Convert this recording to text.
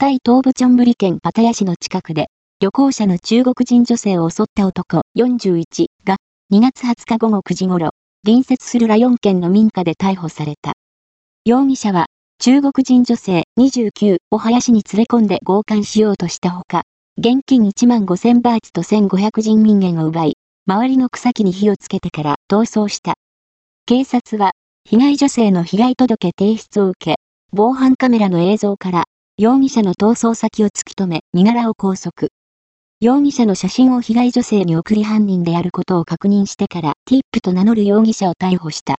タイ東部チョンブリ県パタヤ市の近くで、旅行者の中国人女性を襲った男41が2月20日午後9時頃、隣接するラヨン県の民家で逮捕された。容疑者は中国人女性29を林に連れ込んで強姦しようとしたほか、現金1万5000バーツと1500人民元を奪い、周りの草木に火をつけてから逃走した。警察は、被害女性の被害届提出を受け、防犯カメラの映像から、容疑者の逃走先を突き止め、身柄を拘束。容疑者の写真を被害女性に送り犯人であることを確認してから、ティップと名乗る容疑者を逮捕した。